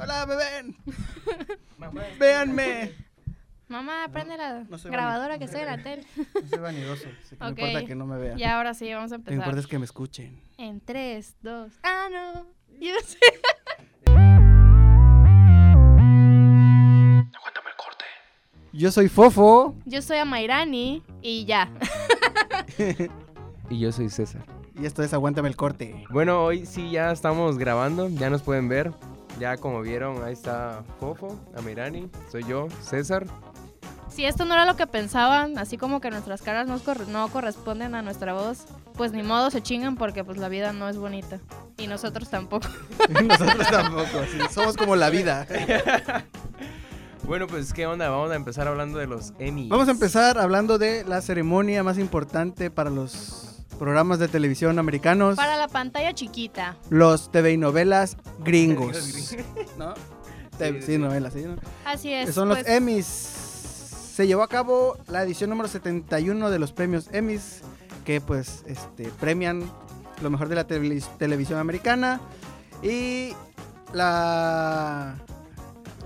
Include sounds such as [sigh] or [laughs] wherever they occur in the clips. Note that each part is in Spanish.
Hola, me ven. Véanme. Mamá, prende la no soy grabadora que estoy en la tele. No soy vanidoso. así que Ok. No importa que no me vean. Y ahora sí, vamos a Lo que importa empezar. es que me escuchen. En 3, 2. Ah, no. Yo sé. Aguántame el corte. Yo soy Fofo. Yo soy Amairani y ya. [laughs] Y yo soy César. Y esto es Aguántame el corte. Bueno, hoy sí ya estamos grabando, ya nos pueden ver. Ya como vieron, ahí está Fofo, Amirani, soy yo, César. Si esto no era lo que pensaban, así como que nuestras caras no, corre- no corresponden a nuestra voz, pues ni modo se chingan porque pues la vida no es bonita. Y nosotros tampoco. [laughs] Nosotros tampoco. sí, somos como la vida. [laughs] Bueno, pues qué onda, vamos a empezar hablando de los Emmys. Vamos a empezar hablando de la ceremonia más importante para los programas de televisión americanos. Para la pantalla chiquita. Los TV y novelas gringos. ¿No? Sí, sí, sí. novelas, sí. ¿no? Así es. Son los pues, Emmys. Se llevó a cabo la edición número 71 de los premios Emmys, que pues este, premian lo mejor de la televis- televisión americana. Y la...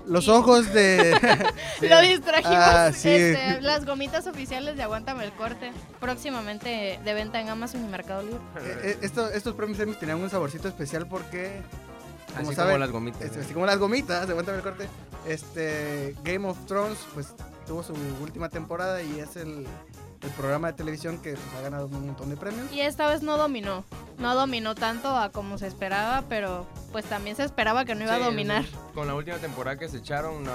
Los ojos de... [laughs] Lo distrajimos. Ah, sí. este, las gomitas oficiales de Aguántame el corte. Próximamente de venta en Amazon y Mercado Libre. Eh, eh, esto- estos premios Emmys tenían un saborcito especial porque... Como Así saben, como las gomitas. Este, así como las gomitas, aguántame el corte. Este, Game of Thrones, pues tuvo su última temporada y es el, el programa de televisión que pues, ha ganado un montón de premios. Y esta vez no dominó. No dominó tanto a como se esperaba, pero pues también se esperaba que no iba Sí, a dominar. sí. Con la última temporada que se echaron, no,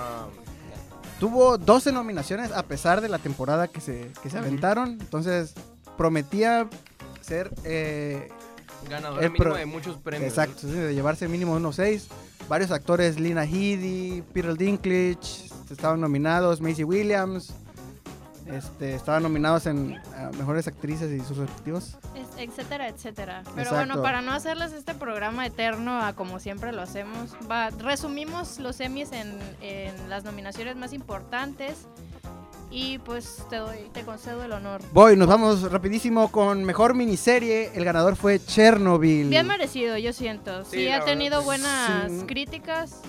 Tuvo 12 nominaciones a pesar de la temporada que se, que se aventaron. Entonces, prometía ser. eh, ganador El mínimo de muchos premios. exacto, sí, de llevarse mínimo unos 6. Varios actores, Lina Headey, Peter Dinklage, estaban nominados, Macy Williams. Este, estaban nominados en a mejores actrices y sus respectivos. Es- etcétera, etcétera. Pero Exacto. bueno, para no hacerles este programa eterno a como siempre lo hacemos, va, resumimos los Emmys en, en las nominaciones más importantes y pues te doy, te concedo el honor. Voy, nos vamos rapidísimo con mejor miniserie. El ganador fue Chernobyl. Bien merecido, yo siento. Sí, ha tenido buenas Sí. críticas.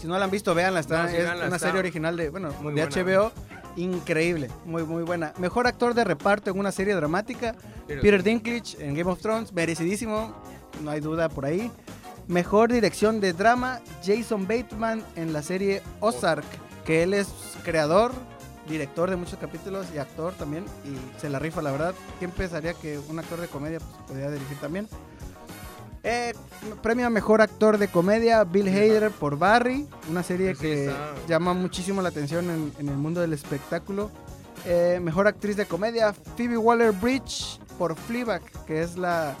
Si no la han visto, véanla. Está, No, es véanla, una está serie original de, bueno, muy de buena. HBO. Increíble, muy, muy buena. Mejor actor de reparto en una serie dramática. Peter Dinklage en Game of Thrones, merecidísimo, no hay duda por ahí. Mejor dirección de drama, Jason Bateman en la serie Ozark, que él es creador, director de muchos capítulos y actor también, y se la rifa, la verdad. ¿Quién pensaría que un actor de comedia pues, podría dirigir también? Eh, premio a mejor actor de comedia, Bill Hader por Barry, una serie Sí, que llama muchísimo la atención en, en el mundo del espectáculo. Eh, mejor actriz de comedia, Phoebe Waller-Bridge por Fleabag, que es la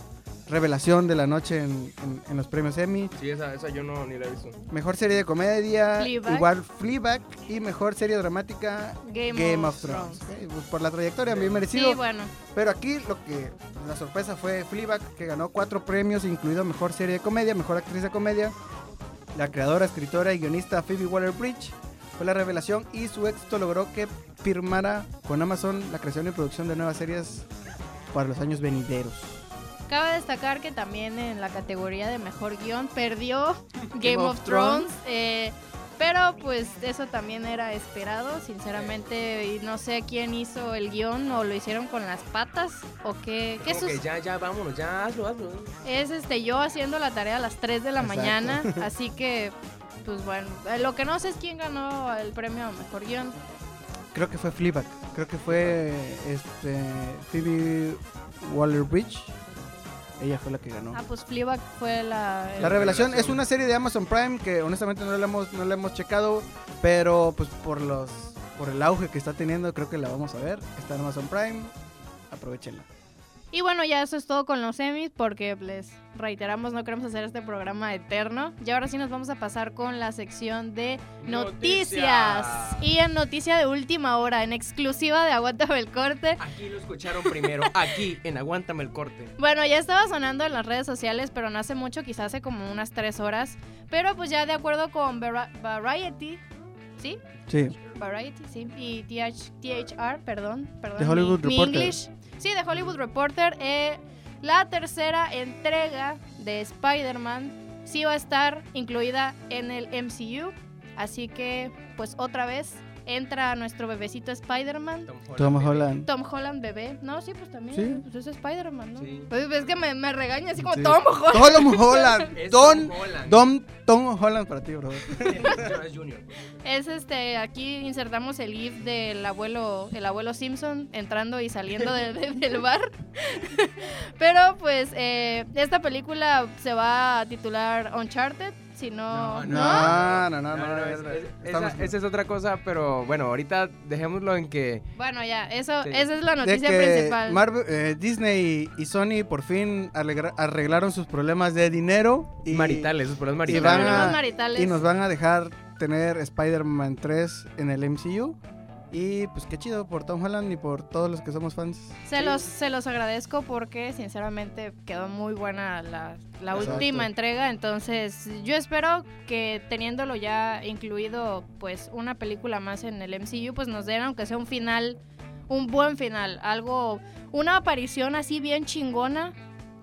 revelación de la noche en, en- en los premios Emmy. Sí, esa, esa yo no ni la he visto. Mejor serie de comedia, Fleabag. igual Fleabag. Y mejor serie dramática, Game, Game, of, of Thrones. Pues por la trayectoria, bien merecido. Sí, bueno. Pero aquí lo que la sorpresa fue Fleabag, que ganó cuatro premios, incluido mejor serie de comedia, mejor actriz de comedia. La creadora, escritora y guionista Phoebe Waller-Bridge fue la revelación y su éxito logró que firmara con Amazon la creación y producción de nuevas series para los años venideros. Cabe destacar que también en la categoría de mejor guion perdió [laughs] Game, of of, Thrones. eh, pero pues eso también era esperado, sinceramente. Y no sé quién hizo el guion o lo hicieron con las patas o qué. ¿Qué que ya, ya, vámonos, ya, hazlo, hazlo. Es este yo haciendo la tarea a las 3 de la Exacto. mañana. [laughs] Así que, pues bueno. eh, Lo que no sé es quién ganó el premio a mejor guion. Creo que fue Fleabag, creo que fue este, Phoebe Waller-Bridge. Ella fue la que ganó. Ah, pues Fleabag fue la. La revelación es una serie de Amazon Prime que honestamente no la hemos, no la hemos checado, pero pues por los por el auge que está teniendo creo que la vamos a ver. Está en Amazon Prime, aprovechenla. Y bueno, ya eso es todo con los semis porque les reiteramos, no queremos hacer este programa eterno. Y ahora sí nos vamos a pasar con la sección de noticias. Noticias. Y en noticia de última hora, en exclusiva de Aguántame el corte. Aquí lo escucharon primero, aquí, en Aguántame el corte. Bueno, ya estaba sonando en las redes sociales, pero no hace mucho, quizás hace como unas tres horas. Pero pues ya de acuerdo con Vari- Variety, ¿sí? Sí. Variety, sí. Y TH, THR, perdón. perdón The Hollywood mi Reporter. English. Sí, de Hollywood Reporter. eh, la tercera entrega de Spider-Man sí va a estar incluida en el MCU. Así que, pues otra vez, entra nuestro bebecito Spider-Man. Tom Holland. Tom Holland bebé. No, sí, pues también. Sí. Pues es Spider-Man, ¿no? Sí. Pues es que me, me regaña así como Sí. Tom Holland. Tom Holland. Don, Tom Holland. Don, Tom Holland para ti, bro. [laughs] Es este, aquí insertamos el gif del abuelo, el abuelo Simpson entrando y saliendo de- de- del bar. [laughs] Pero pues eh, esta película se va a titular Uncharted, si no... No, No, no, no, No, no. no, no, es- esa, esa es otra cosa, pero bueno, ahorita dejémoslo en que Bueno, ya, eso, Sí. esa es la de noticia que principal. Marvel- eh, Disney y Sony por fin arreglaron sus problemas de dinero y, maritales, esos problemas y maritales. van problemas a- maritales. y nos van a dejar tener Spider-Man 3 en el MCU. Y pues qué chido por Tom Holland y por todos los que somos fans. Se los, se los agradezco porque sinceramente quedó muy buena la, la última entrega. Entonces yo espero que teniéndolo ya incluido pues una película más en el MCU pues nos den aunque sea un final, un buen final. Algo, una aparición así bien chingona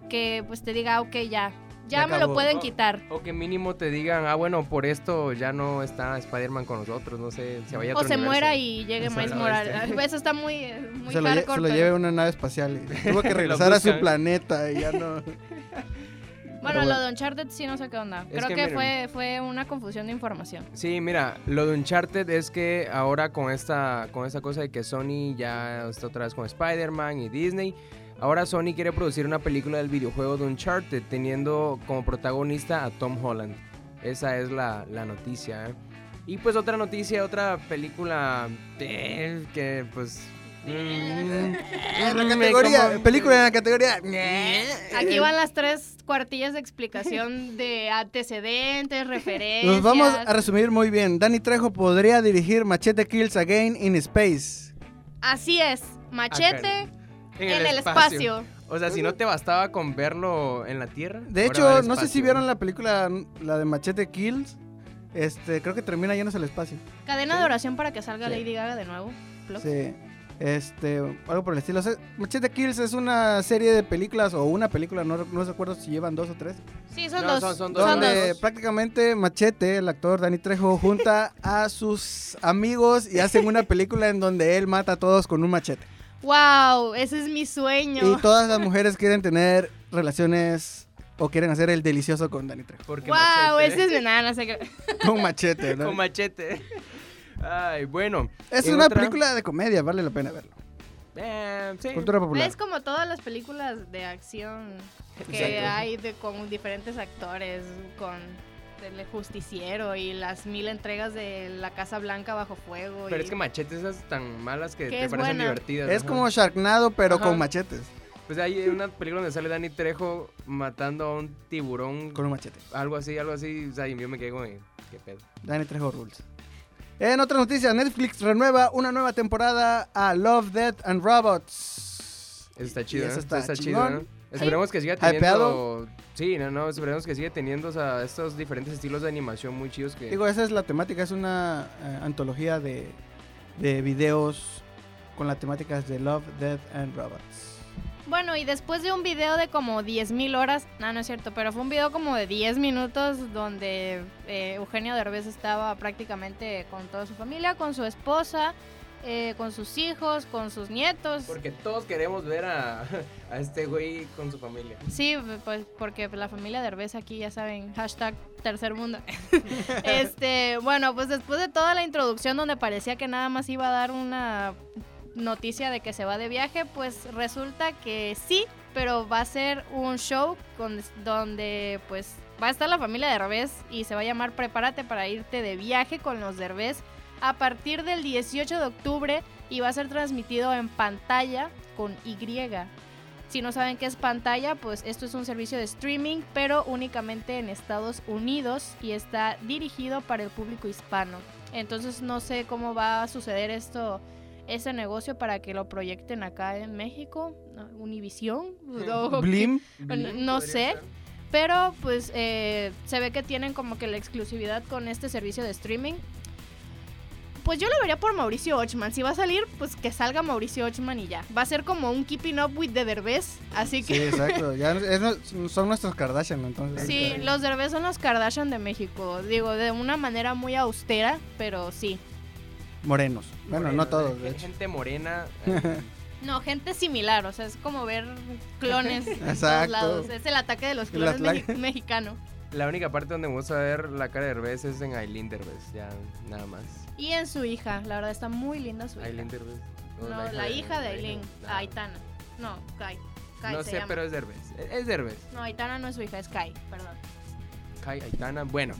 que pues te diga ok ya, ya Ya me lo pueden quitar. O que mínimo te digan, ah, bueno, por esto ya no está Spider-Man con nosotros, no sé, se vaya a O se universo. muera y llegue Exacto. Miles Morales. [laughs] Eso está muy, muy se, lo, lle- hardcore. se lo pero- lleve una nave espacial. Y [laughs] tuvo que regresar a su planeta y ya no. [laughs] Bueno, lo de Uncharted sí no sé qué onda. Es Creo que que, miren. fue, fue una confusión de información. Sí, mira, lo de Uncharted es que ahora con esta, con esta cosa de que Sony ya está otra vez con Spider-Man y Disney, ahora Sony quiere producir una película del videojuego de Uncharted teniendo como protagonista a Tom Holland. Esa es la, la noticia. ¿eh? Y pues otra noticia, otra película que pues... mm, En la me categoría, como- película en la categoría. [laughs] Aquí van las tres cuartillas de explicación de antecedentes, referencias. Nos vamos a resumir muy bien. Danny Trejo podría dirigir Machete Kills Again in Space. Así es, machete En en, el espacio. O sea, si no te bastaba con verlo en la Tierra. De hecho, no sé si vieron la película, la de Machete Kills. Este, creo que termina yéndose al espacio. Cadena de oración para que salga Sí. Lady Gaga de nuevo. Plug. Sí. Este, algo por el estilo. O sea, Machete Kills es una serie de películas o una película, no, no recuerdo si llevan dos o tres. Sí, son No, dos. son- son dos. Son donde dos. prácticamente Machete, el actor Danny Trejo, junta a sus amigos y hacen una película en donde él mata a todos con un machete. Wow, ese es mi sueño. Y todas las mujeres quieren tener relaciones o quieren hacer el delicioso con Danny Trejo. Porque Wow, machete. ese es mi nana. no sé qué. [laughs] Con machete, ¿no? Con machete. Ay, bueno. Es una otra- película de comedia, vale la pena verlo. Eh, sí. Cultura popular. Es como todas las películas de acción que Exacto. hay de, con diferentes actores, con el justiciero y las mil entregas de la Casa Blanca bajo fuego. Pero y- es que machetes esas tan malas que Que te parecen buena. divertidas. Es ajá. como Sharknado, pero Ajá. con machetes. Pues hay una película donde sale Danny Trejo matando a un tiburón. Con un machete. Algo así, algo así. O sea, y yo me quedé como, ¿qué pedo? Danny Trejo Rules. En otra noticia, Netflix renueva una nueva temporada a Love, Death and Robots. Eso está chido, eso ¿no? está chido. ¿no? Esperemos que siga Hypeado. teniendo... Sí, no, no, esperemos que siga teniendo o sea, estos diferentes estilos de animación muy chidos que... Digo, esa es la temática, es una eh, antología de, de videos con las temáticas de Love, Death and Robots. Bueno, y después de un video de como 10.000 horas, no, no es cierto, pero fue un video como de 10 minutos donde eh, Eugenio Derbez estaba prácticamente con toda su familia, con su esposa, eh, con sus hijos, con sus nietos. Porque todos queremos ver a, a este güey con su familia. Sí, pues porque la familia Derbez aquí ya saben, hashtag tercer mundo. [laughs] este, bueno, pues después de toda la introducción donde parecía que nada más iba a dar una noticia de que se va de viaje, pues resulta que sí, pero va a ser un show con, donde pues va a estar la familia Derbez y se va a llamar Prepárate para irte de viaje con los Derbez a partir del 18 de octubre y va a ser transmitido en pantalla con Y. Si no saben qué es pantalla, pues esto es un servicio de streaming, pero únicamente en Estados Unidos y está dirigido para el público hispano. Entonces no sé cómo va a suceder esto, ese negocio para que lo proyecten acá en México. Univisión, [laughs] Blim. no- no sé. pero pues eh, se ve que tienen como que la exclusividad con este servicio de streaming. Pues yo lo vería por Mauricio Ochman. Si va a salir, pues que salga Mauricio Ochman y ya. Va a ser como un Keeping Up with the Derbez. Así Sí, que. [laughs] exacto. Ya es son nuestros Kardashian, entonces. Sí, los Derbez son los Kardashian de México. Digo, de una manera muy austera, pero sí. Morenos. Bueno, no todos, hay de hecho. Gente morena. [laughs] eh, No, gente similar, o sea, es como ver clones en todos Exacto. lados. Es el ataque de los clones la- meji- mexicano. La única parte donde me gusta ver la cara de Derbez es en Aileen Derbez, ya nada más. Y en su hija, la verdad está muy linda su hija. Aileen Derbez. No, la hija de Aileen, Ah. Aitana. No, Kai. Kai No se sé, llama. pero es Derbez. Es Derbez. No, Aitana no es su hija, es Kai, perdón. Kai Aitana. Bueno.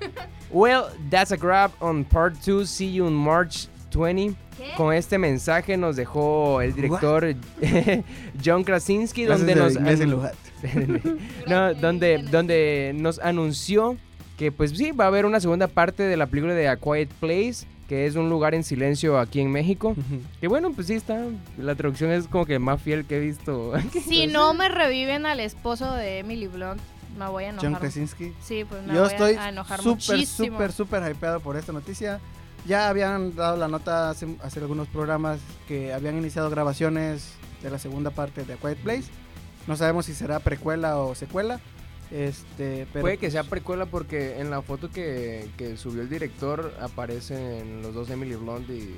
[laughs] well, that's a grab on part 2. See you on March 20. ¿Qué? Con este mensaje nos dejó el director [laughs] John Krasinski, donde de nos [laughs] no, donde, donde nos anunció que pues sí, va a haber una segunda parte de la película de A Quiet Place, que es un lugar en silencio aquí en México. Que bueno, pues sí está, la traducción es como que más fiel que he visto. [laughs] Si no me reviven al esposo de Emily Blunt, me voy a enojar. John Krasinski. Sí, pues me Yo voy a- estoy a enojar súper, muchísimo. súper, súper hypeado por esta noticia. Ya habían dado la nota hace, hace algunos programas que habían iniciado grabaciones de la segunda parte de A Quiet Place. No sabemos si será precuela o secuela. Este, pero Puede que sea pues, precuela porque en la foto que, que subió el director aparecen los dos Emily Blunt y,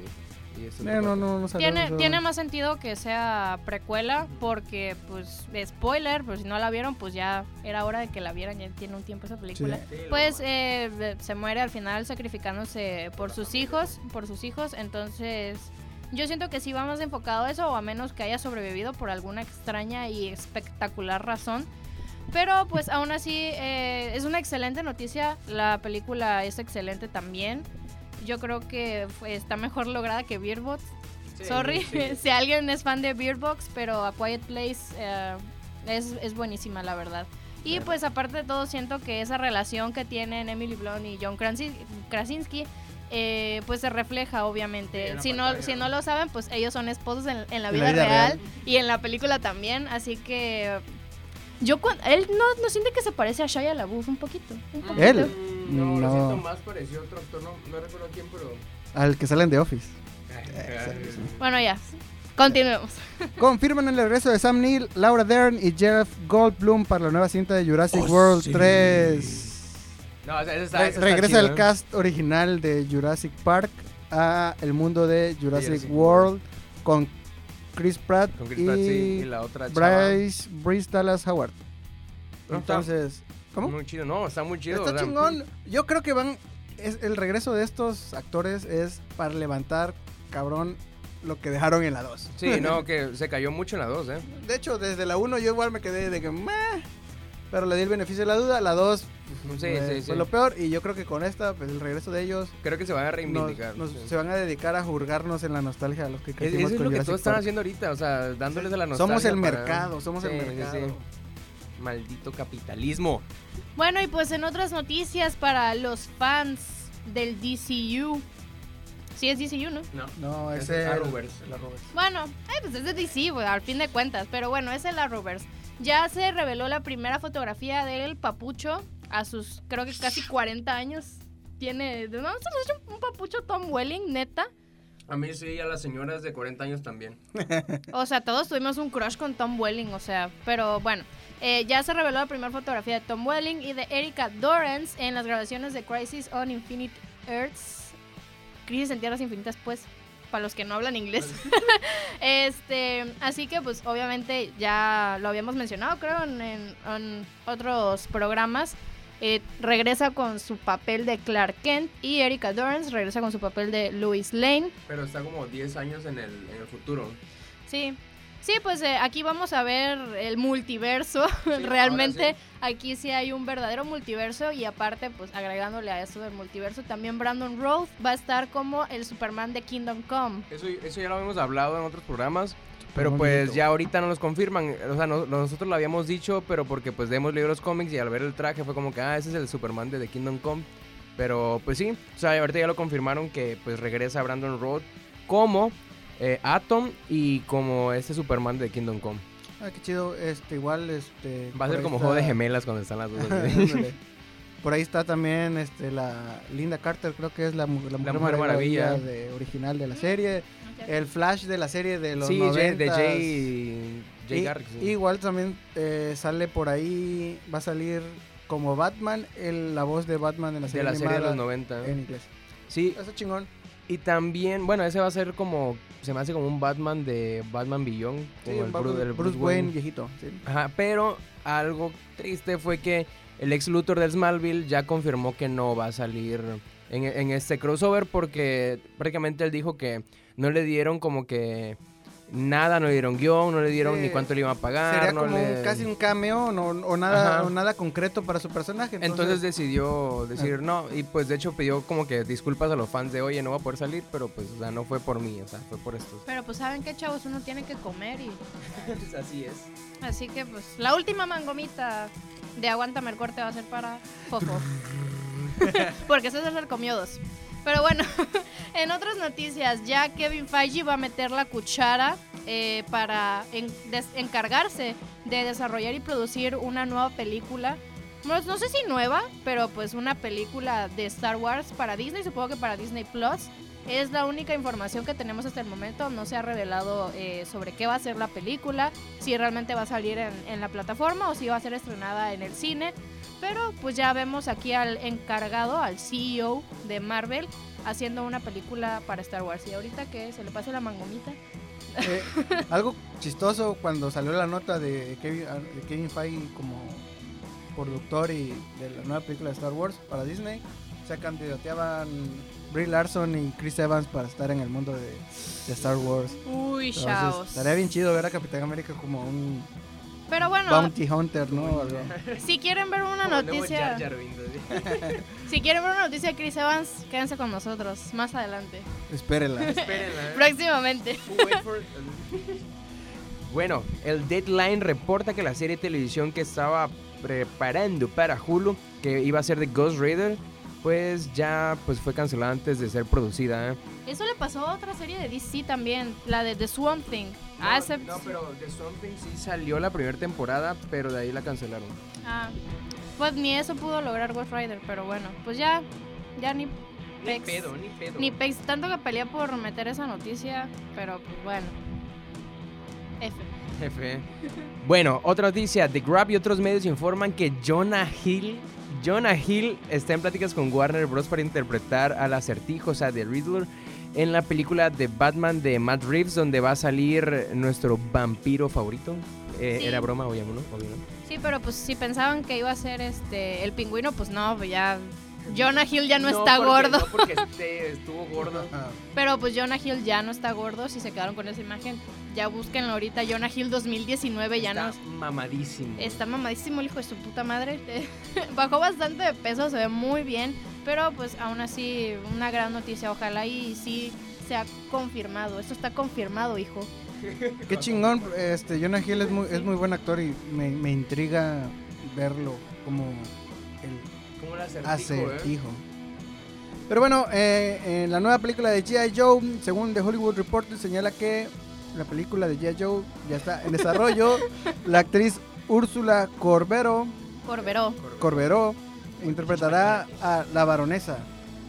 y este eh, no, no, no sabemos Tiene, tiene más sentido que sea precuela porque, pues, spoiler, pero si no la vieron, pues ya era hora de que la vieran, ya tiene un tiempo esa película. Pues eh, se muere al final sacrificándose por sus hijos, por sus hijos, entonces yo siento que sí va más enfocado a eso, o a menos que haya sobrevivido por alguna extraña y espectacular razón. Pero pues aún así eh, es una excelente noticia, la película es excelente también. Yo creo que fue- está mejor lograda que Beer Box. Sorry [laughs] si alguien es fan de Beer Box, pero A Quiet Place eh, es, es buenísima, la verdad. Y pues aparte de todo, siento que esa relación que tienen Emily Blunt y John Krasi- Krasinski, eh, pues se refleja obviamente. Sí, si, no, si ¿no? lo saben, pues ellos son esposos en, en la En vida, la vida real, real. y en la película también. Así que yo él no, no siente que se parece a Shia LaBeouf un poquito. Un poquito. ¿Él? Mm, No, lo siento más pareció otro actor, no, no recuerdo quién, pero... Al que salen de Office. [laughs] Bueno, ya. Continuemos. [laughs] Confirman el regreso de Sam Neill, Laura Dern y Jeff Goldblum para la nueva cinta de Jurassic Oh, World sí. 3. No, o sea, ese está, Re- regresa el ¿eh? cast original de Jurassic Park a el mundo de Jurassic, Jurassic World con Chris Pratt, Con Chris y, Pratt, sí, y la otra. Bryce, Bryce Dallas Howard. No, Entonces, ¿cómo? Muy chido, no, está muy chido. Está o sea, chingón. Yo creo que van. Es, el regreso de estos actores es para levantar, cabrón, lo que dejaron en la 2. Sí, no, [laughs] que se cayó mucho en la 2, ¿eh? De hecho, desde la 1 yo igual me quedé de que. "Meh", Pero le di el beneficio de la duda. La 2 Sí, fue sí, sí. lo peor. Y yo creo que con esta, pues el regreso de ellos. Creo que se van a reivindicar. nos- sí. se van a dedicar a juzgarnos en la nostalgia a los que Es- Eso es con lo que Jurassic todos están Park. haciendo ahorita, o sea, dándoles a la nostalgia. Somos el para- mercado, somos el mercado. sí. Maldito capitalismo. Bueno, y pues en otras noticias para los fans del DCU. Sí, es DCU, ¿no? No. No, Es es Arrowverse. el Arrowverse. Bueno, eh, pues es de DC, al fin de cuentas. Pero bueno, es el Arrowverse. Ya se reveló la primera fotografía del papucho a sus, creo que casi 40 años. Tiene, ¿no? Se hecho un papucho Tom Welling, neta. A mí sí, a las señoras de 40 años también. O sea, todos tuvimos un crush con Tom Welling, o sea, pero bueno. eh, ya se reveló la primera fotografía de Tom Welling y de Erika Dorrance en las grabaciones de Crisis on Infinite Earths. Crisis en Tierras Infinitas, pues, para los que no hablan inglés. [laughs] este, así que, pues, obviamente ya lo habíamos mencionado, creo, en, otros programas. Eh, regresa con su papel de Clark Kent y Erika Dorrance regresa con su papel de Louis Lane. Pero está como 10 años en el, en el futuro. Sí. Sí, pues eh, aquí vamos a ver el multiverso. [laughs] Realmente sí. aquí sí hay un verdadero multiverso y aparte, pues agregándole a eso del multiverso, también Brandon Routh va a estar como el Superman de Kingdom Come. Eso, eso ya lo habíamos hablado en otros programas. Pero pues bonito. ya ahorita no nos confirman. O sea, no- nosotros lo habíamos dicho, pero porque pues hemos leído los cómics y al ver el traje fue como que, ah, ese es el Superman de The Kingdom Come. Pero pues sí, o sea, ahorita ya lo confirmaron que pues regresa Brandon Road como eh, Atom y como este Superman de Kingdom Come. Ah, qué chido. Este, igual, este. Va a ser como está- juego de gemelas cuando están las dos. [laughs] Por ahí está también este, la Linda Carter, creo que es la, la Mujer, Mujer Maravilla, Maravilla. de, original de la serie. El Flash de la serie de los sí, 90 Jay- de Jay, Jay Y- Garrick, sí. Igual también eh, sale por ahí, va a salir como Batman, el, la voz de Batman en la de serie, la serie de los animada 90. en inglés. Sí, Eso chingón. y también, bueno, ese va a ser como, se me hace como un Batman de Batman Beyond. Sí, como el un Batman- Bru- el Bruce, Wayne viejito. sí. Ajá, pero algo triste fue que el ex Luthor del Smallville ya confirmó que no va a salir en, en este crossover porque prácticamente él dijo que no le dieron como que nada, no le dieron guion, no le dieron Sí. ni cuánto le iban a pagar. Sería no como le- un- casi un cameo no- o, nada, o nada concreto para su personaje. Entonces Entonces, decidió decir no y pues de hecho pidió como que disculpas a los fans de oye no va a poder salir, pero pues o sea, no fue por mí, o sea, fue por estos. Pero pues saben que chavos, uno tiene que comer y [laughs] Así es. así que pues la última mangomita de aguántame el corte va a ser para Fofo. [laughs] Porque César comió dos. Pero bueno, [laughs] en otras noticias, ya Kevin Feige va a meter la cuchara eh, para encargarse de desarrollar y producir una nueva película. No, sé si nueva, pero pues una película de Star Wars para Disney, supongo que para Disney Plus. Es la única información que tenemos hasta el momento. No se ha revelado eh, sobre qué va a ser la película, si realmente va a salir en la plataforma o si va a ser estrenada en el cine. Pero pues ya vemos aquí al encargado, al CEO de Marvel, haciendo una película para Star Wars. Y ahorita que se le pase la mangomita. eh, algo chistoso cuando salió la nota de Kevin, de Kevin Feige como productor y de la nueva película de Star Wars para Disney, se candidateaban Brie Larson y Chris Evans para estar en el mundo de, de Star Wars. Uy, Entonces, estaría bien chido ver a Capitán América como un Pero bueno, bounty hunter, ¿no? Si quieren ver una noticia, [laughs] si quieren ver una noticia de Chris Evans, quédense con nosotros más adelante. Espérenla. [laughs] Espérenla. Próximamente. Bueno, el Deadline reporta que la serie de televisión que estaba preparando para Hulu, que iba a ser de Ghost Rider, pues ya pues fue cancelada antes de ser producida. ¿eh? Eso le pasó a otra serie de DC también, la de The Swamp Thing. ah, ese- no, pero The Something sí salió la primera temporada, pero de ahí la cancelaron. ah, pues ni eso pudo lograr Ghost Rider, pero bueno, pues ya, ya ni pex. ni pedo. Ni pex, tanto que pelea por meter esa noticia, pero pues bueno. F. Jefe. Bueno, otra noticia. The Grab y otros medios informan que Jonah Hill. Jonah Hill está en pláticas con Warner Bros. para interpretar al acertijo, o sea, de Riddler, en la película de Batman de Matt Reeves, donde va a salir nuestro vampiro favorito. Eh, Sí. Era broma, obvio, ¿no? Obvio, ¿no? Sí, pero pues si pensaban que iba a ser este el pingüino, pues no, pues ya Jonah Hill ya no, está porque- gordo. No porque [laughs] esté- estuvo gordo. Pero pues Jonah Hill ya no está gordo si se quedaron con esa imagen. Ya búsquenlo ahorita, Jonah Hill 2019 ya no está mamadísimo. Está mamadísimo el hijo de su puta madre. [laughs] Bajó bastante de peso, se ve muy bien. Pero pues aún así, una gran noticia. Ojalá y sí se ha confirmado. Esto está confirmado, hijo. [laughs] Qué chingón, este Jonah Hill es muy, es muy buen actor y me, me intriga verlo como el Como el acertijo. Pero bueno, eh, en la nueva película de G.I. Joe, según The Hollywood Reporter, señala que la película de G.I. Joe ya está en desarrollo. [laughs] la actriz Úrsula Corbero, Corberó. Corberó interpretará a la baronesa.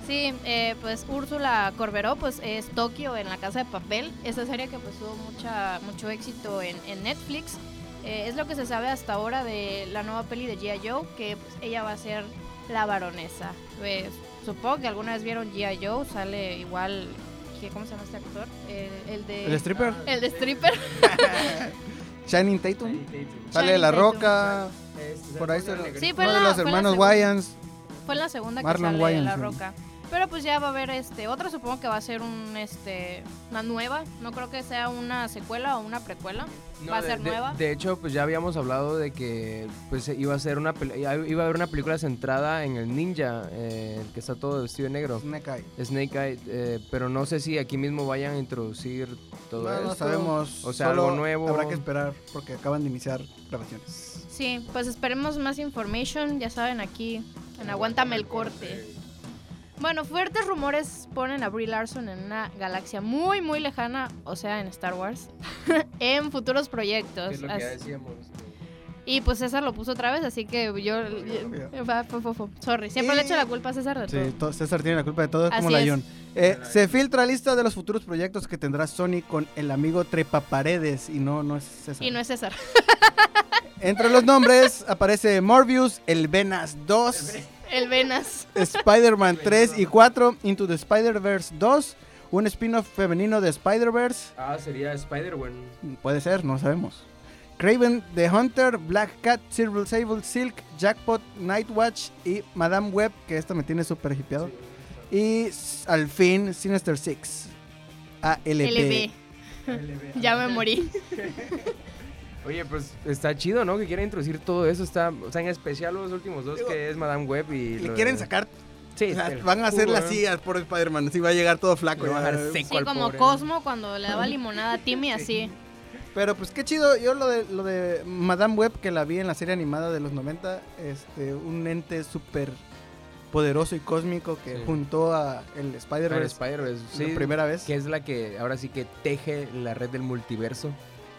Sí, eh, pues Úrsula Corberó, pues es Tokio en la Casa de Papel. Esa serie que pues tuvo mucha, mucho éxito en, en Netflix. Eh, es lo que se sabe hasta ahora de la nueva peli de G.I. Joe, que pues, ella va a ser la baronesa. Pues, supongo que alguna vez vieron G.I. Joe, sale igual, ¿qué- ¿cómo se llama este actor? Eh, el de... El stripper, el de stripper. [laughs] Channing Tatum, sale de La Tatum. Roca, por ahí se Sí, fue uno de la- los fue la hermanos. Wayans. Fue la segunda que Marlon sale de La sí. Pero pues ya va a haber este otra, supongo que va a ser un este una nueva. No creo que sea una secuela o una precuela. No, va a de- ser de- nueva. De, hecho, pues ya habíamos hablado de que pues iba a ser una iba a haber una película centrada en el ninja, eh, el que está todo vestido de negro, Snake Eye. Snake Eye, eh, pero no sé si aquí mismo vayan a introducir todo No, no esto. sabemos. O sea, solo algo nuevo. Habrá que esperar porque acaban de iniciar grabaciones. Sí, pues esperemos más information, ya saben aquí en Aguántame el corte. Bueno, fuertes rumores ponen a Brie Larson en una galaxia muy muy lejana, o sea, en Star Wars, [laughs] en futuros proyectos. Que es lo que ya decíamos. Y pues César lo puso otra vez, así que yo... Sorry, siempre le echo la culpa a César de todo. Sí, César tiene la culpa de todo, es como la. John. Eh, se filtra lista de los futuros proyectos que tendrá Sony con el amigo Trepaparedes y no, no es César. Y no es César. Entre los nombres aparece Morbius, el Venas 2, El Venas. Spider-Man 3 y 4, Into the Spider-Verse 2, un spin-off femenino de Spider-Verse, Ah, sería Spider-Man. puede ser, no sabemos. Craven the Hunter, Black Cat, Silver Sable, Silk, Jackpot, Nightwatch y Madame Web, que esta me tiene súper hipeado. Y al fin, Sinister Six. ALB. LB. [laughs] Ya me morí. [laughs] Oye, pues está chido, ¿no? Que quiera introducir todo eso. Está, o sea, en especial los últimos dos, Digo, que es Madame Web y... Le lo quieren sacar, Sí, o sea, el van a hacer las sillas por Spider-Man, así va a llegar todo flaco. Le va a ya. dejar seco Sí, al como pobre. Cosmo cuando le daba limonada a Timmy, [laughs] así. Pero pues qué chido, yo lo de, lo de Madame Web, que la vi en la serie animada de los 90, este, un ente súper poderoso y cósmico que Sí. juntó a el Spider-Verse sí, primera vez. que es la que ahora sí que teje la red del multiverso.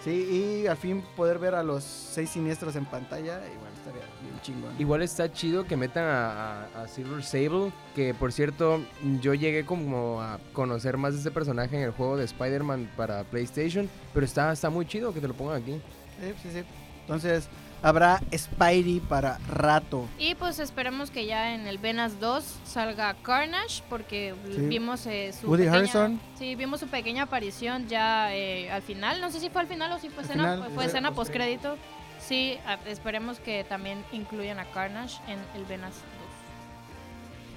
Sí, y al fin poder ver a los seis siniestros en pantalla, igual estaría bien chingón. Igual está chido que metan a, a- a Silver Sable, que por cierto, yo llegué como a conocer más de este personaje en el juego de Spider-Man para PlayStation, pero está, está muy chido que te lo pongan aquí. Sí, sí, sí. Entonces, habrá Spidey para rato. Y pues esperemos que ya en el Venas 2 salga Carnage, porque Sí. vimos eh, su Woody pequeña, Harrelson. Sí, vimos su pequeña aparición ya eh, al final. No sé si fue al final o si fue Al escena, final, fue sí. escena postcrédito. Sí, esperemos que también incluyan a Carnage en el Venas 2.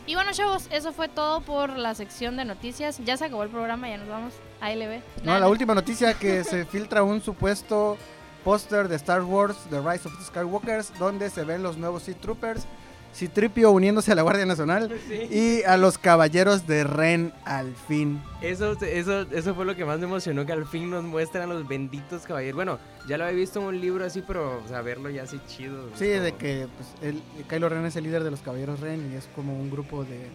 Y bueno, chavos, eso fue todo por la sección de noticias. Ya se acabó el programa, ya nos vamos a LB. No, la última noticia que se [laughs] filtra un supuesto póster de Star Wars, The Rise of the Skywalkers, donde se ven los nuevos Sea Troopers, Citripio uniéndose a la Guardia Nacional [laughs] y a los caballeros de Ren al fin. Eso, eso, eso fue lo que más me emocionó, que al fin nos muestran a los benditos caballeros. Bueno, ya lo había visto en un libro así, pero o sea, verlo ya así chido. Sí, de que pues, el, Kylo Ren es el líder de los caballeros Ren y es como un grupo de...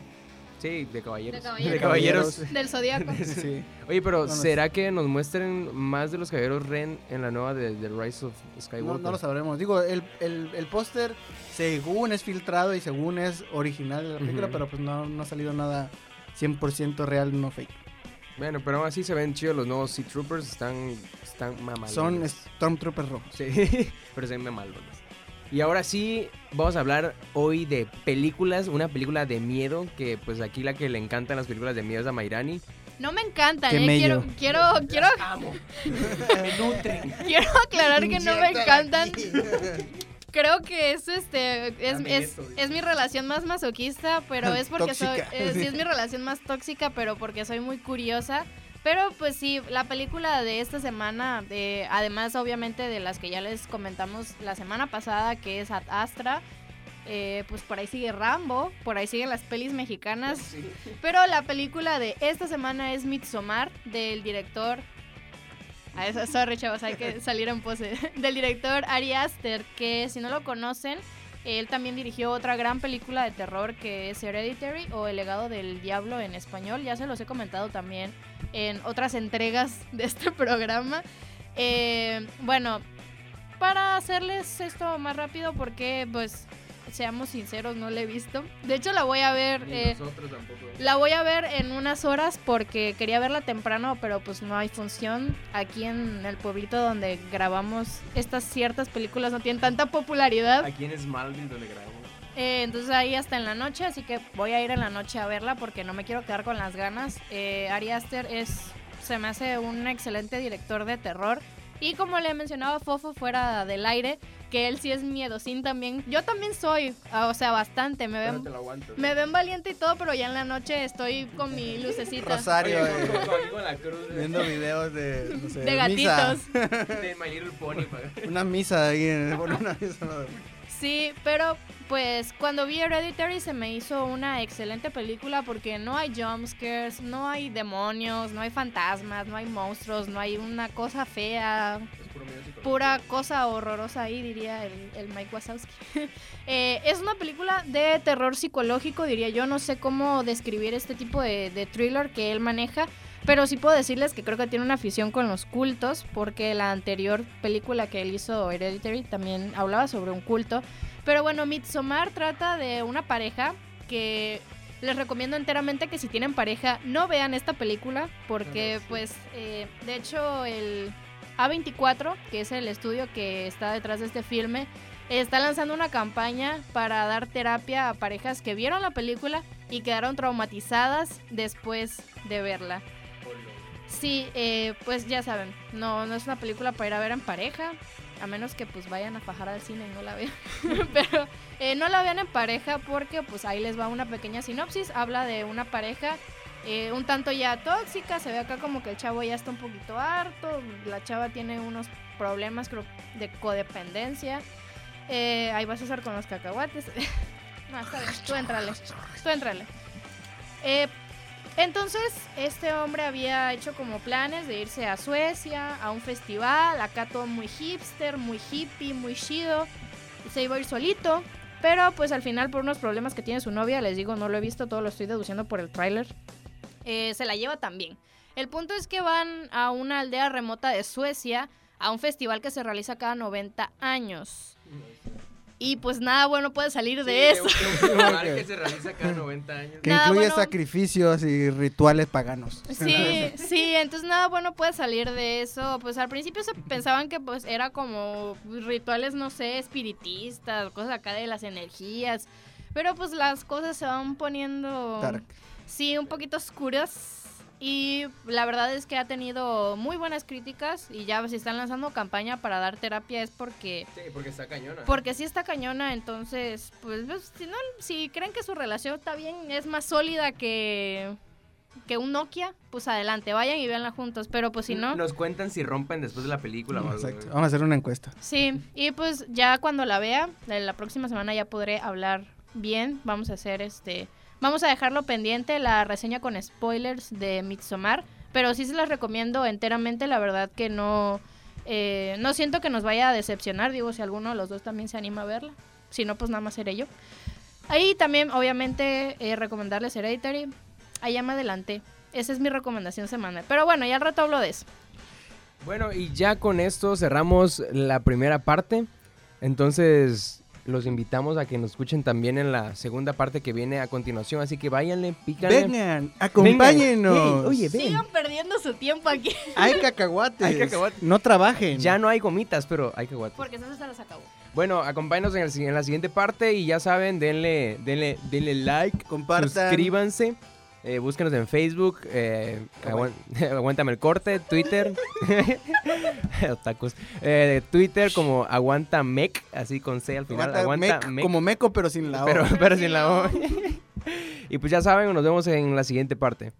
Sí, de caballeros. De caballeros. De caballeros. Del Zodíaco. [laughs] Sí. Oye, pero ¿será que nos muestren más de los caballeros Ren en la nueva de, de Rise of Skywalker? No, no lo sabremos. Digo, el, el, el póster según es filtrado y según es original de la película, pero pues no, no ha salido nada 100% real, no fake. Bueno, pero aún así se ven chidos los nuevos Sea Troopers, están, están mamalones. Son Stormtroopers rojos. Sí, [laughs] pero se ven mamalones. Y ahora sí, vamos a hablar hoy de películas, una película de miedo, que pues aquí la que le encantan las películas de miedo es a Mairani. No me encantan, Qué eh. mello. Quiero, quiero, quiero, amo, [laughs] me nutren. quiero aclarar que no me encantan. Creo que es este es, es, es mi relación más masoquista, pero es porque soy eh, sí es mi relación más tóxica, pero porque soy muy curiosa. Pero pues sí, la película de esta semana, de, además obviamente de las que ya les comentamos la semana pasada, que es Ad Astra, eh, pues por ahí sigue Rambo, por ahí siguen las pelis mexicanas, pero la película de esta semana es Midsommar, del director. Ah, eso- sorry, chavos, hay que salir en pose. [laughs] Del director Ari Aster, que si no lo conocen, él también dirigió otra gran película de terror que es Hereditary o El legado del diablo en español. Ya se los he comentado también en otras entregas de este [laughs] programa. Eh, bueno, para hacerles esto más rápido, porque pues seamos sinceros, no la he visto. De hecho, la voy a ver. eh, nosotros tampoco. la voy a ver en unas horas porque quería verla temprano, pero pues no hay función. Aquí en el pueblito donde grabamos estas ciertas películas no tienen tanta popularidad. Aquí en Smallville donde grabamos. Eh, entonces ahí hasta en la noche, así que voy a ir en la noche a verla porque no me quiero quedar con las ganas. Eh, Ari Aster es, se me hace un excelente director de terror. Y como le mencionaba Fofo fuera del aire, que él sí es miedosín también. Yo también soy, ah, o sea, bastante. Me ven, me ven valiente y todo, pero ya en la noche estoy con mi lucecita. Rosario, Oye, eh, con- con- con la cruz de- viendo videos de, no sé, de misa. gatitos. [laughs] de My Little Pony. Una misa ahí, una misa, Sí, pero pues cuando vi Hereditary se me hizo una excelente película porque no hay jumpscares, no hay demonios, no hay fantasmas, no hay monstruos, no hay una cosa fea, Pura cosa horrorosa ahí, diría el, el Mike Wazowski. [laughs] Eh, es una película de terror psicológico, diría yo. No sé cómo describir este tipo de, de thriller que él maneja. Pero sí puedo decirles que creo que tiene una afición con los cultos, porque la anterior película que él hizo, Hereditary, también hablaba sobre un culto. Pero bueno, Midsommar trata de una pareja que les recomiendo enteramente que si tienen pareja no vean esta película, porque pues eh, de hecho el A24, que es el estudio que está detrás de este filme, está lanzando una campaña para dar terapia a parejas que vieron la película y quedaron traumatizadas después de verla. Sí, eh, pues ya saben, no, no es una película para ir a ver en pareja, a menos que pues vayan a fajar al cine y no la vean. [laughs] Pero eh, no la vean en pareja porque pues ahí les va una pequeña sinopsis. Habla de una pareja eh, un tanto ya tóxica, se ve acá como que el chavo ya está un poquito harto, la chava tiene unos problemas creo de codependencia. Eh, ahí vas a hacer con los cacahuates. [laughs] no, está bien, tú entrale, tú entrale. Eh, entonces, este hombre había hecho como planes de irse a Suecia, a un festival, acá todo muy hipster, muy hippie, muy chido. Se iba a ir solito, pero pues al final por unos problemas que tiene su novia, les digo, no lo he visto, todo lo estoy deduciendo por el tráiler, eh, se la lleva también. El punto es que van a una aldea remota de Suecia, a un festival que se realiza cada 90 años. Y pues nada bueno puede salir de eso. [laughs] que se realiza cada 90 años. Que Nada incluye bueno. sacrificios y rituales paganos. Sí, sí, entonces nada bueno puede salir de eso. Pues al principio se pensaban que pues era como rituales, no sé, espiritistas, cosas acá de las energías. Pero pues las cosas se van poniendo... Dark. Sí, un poquito oscuras. Y la verdad es que ha tenido muy buenas críticas y ya si están lanzando campaña para dar terapia es porque Sí, porque está cañona. porque sí está cañona, entonces, pues, pues, si no, si creen que su relación está bien, es más sólida que, que un Nokia, pues adelante, vayan y véanla juntos, pero pues si no, Nos cuentan si rompen después de la película Exacto. Vamos a hacer una encuesta. sí, y pues ya cuando la vea, la, la próxima semana ya podré hablar bien, vamos a hacer este, vamos a dejarlo pendiente, la reseña con spoilers de Midsommar, pero sí se las recomiendo enteramente, la verdad que no, eh, no siento que nos vaya a decepcionar, digo, si alguno de los dos también se anima a verla, si no, pues nada más seré yo. Ahí también, obviamente, eh, recomendarles Hereditary. Allá me adelanté. Esa es mi recomendación semanal. Pero bueno, ya al rato hablo de eso. Bueno, y ya con esto cerramos la primera parte. Entonces, los invitamos a que nos escuchen también en la segunda parte que viene a continuación. Así que váyanle, pícanle. Vengan, acompáñenos. Hey, oye, ven. Sigan perdiendo su tiempo aquí. Hay cacahuates. Hay cacahuates. No trabajen. Ya no hay gomitas, pero hay guardar. Porque eso se las acabó. Bueno, acompáñenos en, el en la siguiente parte y ya saben, denle, denle, denle like, Compartan. suscríbanse, eh, búsquenos en Facebook, eh, [laughs] aguántame el corte, Twitter, [laughs] Otakus. Eh, Twitter como aguantamec, así con C al final, Aguanta mec, como meco, pero sin la O. pero, pero sin la O. [laughs] y pues ya saben, nos vemos en la siguiente parte.